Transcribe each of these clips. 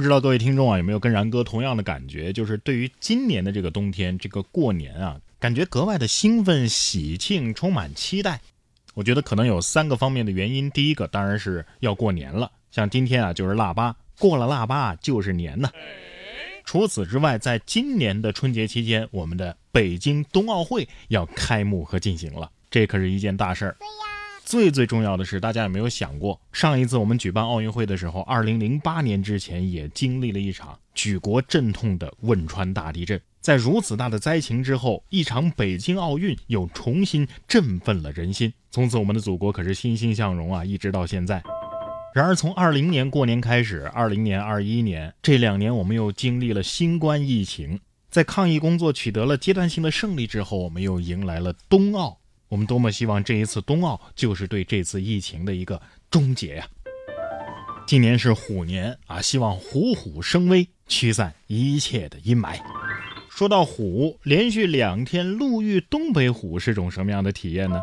不知道各位听众啊有没有跟然哥同样的感觉？就是对于今年的这个冬天，这个过年啊，感觉格外的兴奋、喜庆，充满期待。我觉得可能有三个方面的原因。第一个当然是要过年了，像今天啊就是腊八，过了腊八就是年呢。除此之外，在今年的春节期间，我们的北京冬奥会要开幕和进行了，这可是一件大事儿。最最重要的是，大家有没有想过，上一次我们举办奥运会的时候，二零零八年之前也经历了一场举国阵痛的汶川大地震。在如此大的灾情之后，一场北京奥运又重新振奋了人心。从此，我们的祖国可是欣欣向荣啊，一直到现在。然而，从二零年过年开始，二零年、二一年这两年，我们又经历了新冠疫情。在抗疫工作取得了阶段性的胜利之后，我们又迎来了冬奥。我们多么希望这一次冬奥就是对这次疫情的一个终结呀！今年是虎年啊，希望虎虎生威，驱散一切的阴霾。说到虎，连续两天路遇东北虎是种什么样的体验呢？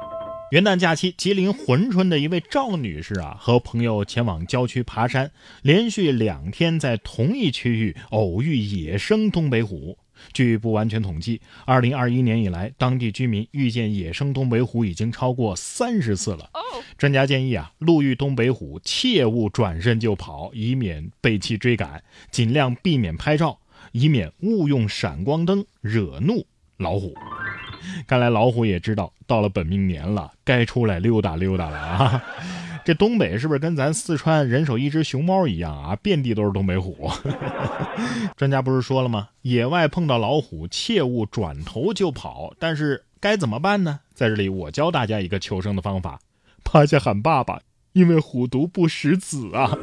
元旦假期，吉林珲春的一位赵女士啊，和朋友前往郊区爬山，连续两天在同一区域偶遇野生东北虎。据不完全统计，二零二一年以来，当地居民遇见野生东北虎已经超过三十次了。专家建议啊，路遇东北虎切勿转身就跑，以免被其追赶；尽量避免拍照，以免误用闪光灯惹怒老虎。看来老虎也知道，到了本命年了，该出来溜达溜达了啊。这东北是不是跟咱四川人手一只熊猫一样啊？遍地都是东北虎。专家不是说了吗？野外碰到老虎，切勿转头就跑。但是该怎么办呢？在这里，我教大家一个求生的方法：趴下喊爸爸，因为虎毒不食子啊。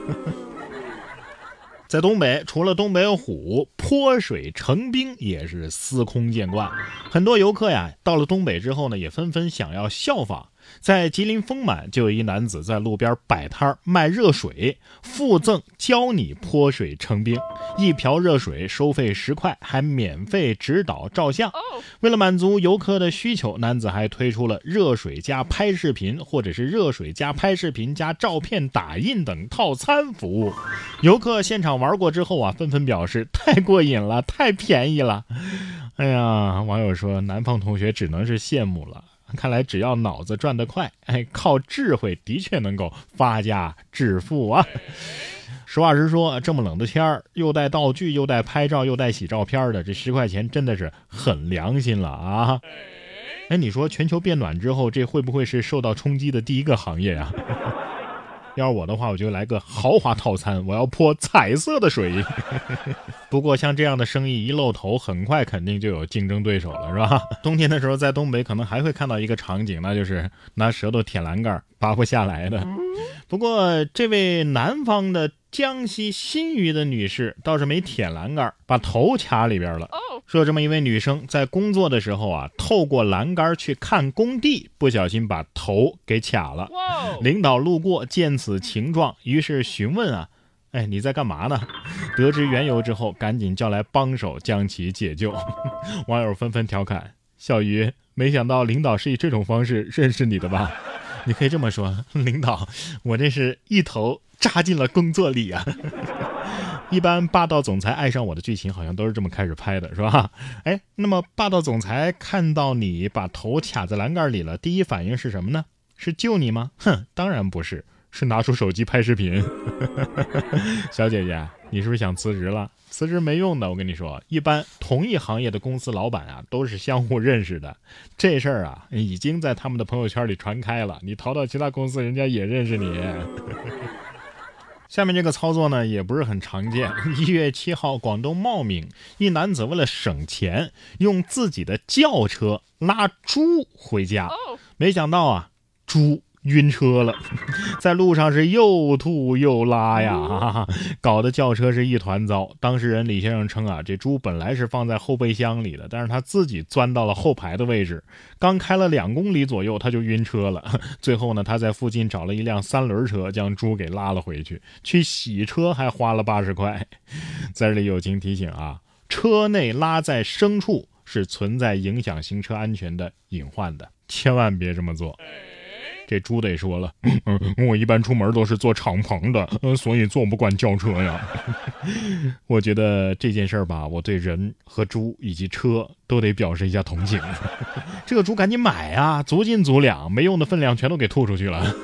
在东北，除了东北虎，泼水成冰也是司空见惯。很多游客呀，到了东北之后呢，也纷纷想要效仿。在吉林丰满，就有一男子在路边摆摊卖热水，附赠教你泼水成冰，一瓢热水收费十块，还免费指导照相。为了满足游客的需求，男子还推出了热水加拍视频，或者是热水加拍视频加照片打印等套餐服务。游客现场玩过之后啊，纷纷表示太过瘾了，太便宜了。哎呀，网友说南方同学只能是羡慕了。看来只要脑子转得快，哎，靠智慧的确能够发家致富啊！实话实说，这么冷的天儿，又带道具，又带拍照，又带洗照片的，这十块钱真的是很良心了啊！哎，你说全球变暖之后，这会不会是受到冲击的第一个行业啊？要是我的话，我就来个豪华套餐，我要泼彩色的水。不过像这样的生意一露头，很快肯定就有竞争对手了，是吧？冬天的时候在东北可能还会看到一个场景，那就是拿舌头舔栏杆拔不下来的。不过这位南方的。江西新余的女士倒是没舔栏杆，把头卡里边了。说这么一位女生在工作的时候啊，透过栏杆去看工地，不小心把头给卡了。领导路过见此情状，于是询问啊，哎你在干嘛呢？得知缘由之后，赶紧叫来帮手将其解救。网友纷纷调侃：小鱼，没想到领导是以这种方式认识你的吧？你可以这么说，领导，我这是一头。扎进了工作里啊！一般霸道总裁爱上我的剧情好像都是这么开始拍的，是吧？哎，那么霸道总裁看到你把头卡在栏杆里了，第一反应是什么呢？是救你吗？哼，当然不是，是拿出手机拍视频。小姐姐，你是不是想辞职了？辞职没用的，我跟你说，一般同一行业的公司老板啊，都是相互认识的。这事儿啊，已经在他们的朋友圈里传开了。你逃到其他公司，人家也认识你。下面这个操作呢，也不是很常见。一月七号，广东茂名一男子为了省钱，用自己的轿车拉猪回家，没想到啊，猪。晕车了，在路上是又吐又拉呀，搞得轿车是一团糟。当事人李先生称啊，这猪本来是放在后备箱里的，但是他自己钻到了后排的位置，刚开了两公里左右，他就晕车了。最后呢，他在附近找了一辆三轮车，将猪给拉了回去。去洗车还花了八十块。在这里友情提醒啊，车内拉载牲畜是存在影响行车安全的隐患的，千万别这么做。这猪得说了，我一般出门都是坐敞篷的，所以坐不惯轿车呀。我觉得这件事儿吧，我对人和猪以及车都得表示一下同情。这个猪赶紧买啊，足斤足两，没用的分量全都给吐出去了。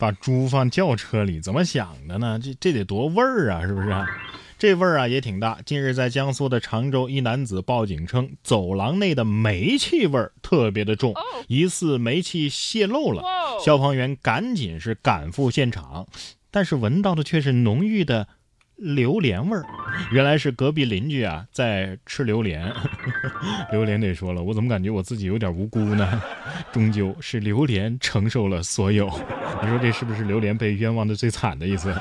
把猪放轿车里，怎么想的呢？这这得多味儿啊，是不是？这味儿啊也挺大。近日在江苏的常州，一男子报警称走廊内的煤气味儿特别的重，疑似煤气泄漏了。消防员赶紧是赶赴现场，但是闻到的却是浓郁的榴莲味儿。原来是隔壁邻居啊在吃榴莲。榴莲得说了，我怎么感觉我自己有点无辜呢？终究是榴莲承受了所有。你说这是不是榴莲被冤枉的最惨的一次？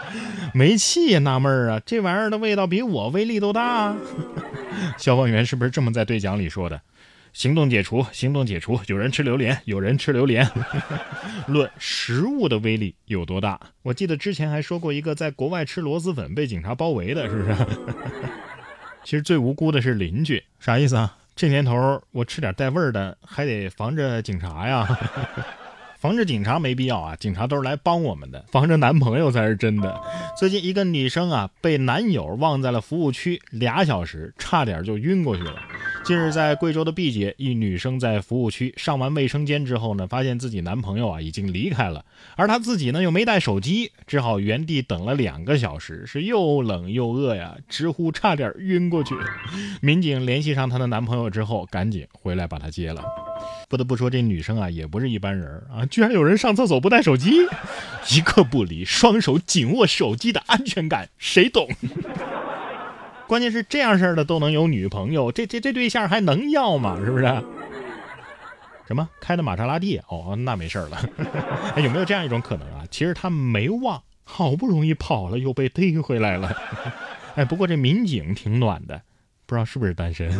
煤气也纳闷啊，这玩意儿的味道比我威力都大。消防员是不是这么在对讲里说的？行动解除，行动解除，有人吃榴莲，有人吃榴莲。论食物的威力有多大？我记得之前还说过一个在国外吃螺蛳粉被警察包围的，是不是？其实最无辜的是邻居，啥意思啊？这年头我吃点带味儿的，还得防着警察呀。防着警察没必要啊，警察都是来帮我们的，防着男朋友才是真的。最近一个女生啊，被男友忘在了服务区俩小时，差点就晕过去了。近日，在贵州的毕节，一女生在服务区上完卫生间之后呢，发现自己男朋友啊已经离开了，而她自己呢又没带手机，只好原地等了两个小时，是又冷又饿呀，直呼差点晕过去。民警联系上她的男朋友之后，赶紧回来把她接了。不得不说，这女生啊也不是一般人啊，居然有人上厕所不带手机，一刻不离，双手紧握手机的安全感，谁懂？关键是这样式的都能有女朋友，这这这对象还能要吗？是不是？什么开的玛莎拉蒂？哦，那没事了。有没有这样一种可能啊？其实他没忘，好不容易跑了，又被逮回来了。哎，不过这民警挺暖的，不知道是不是单身。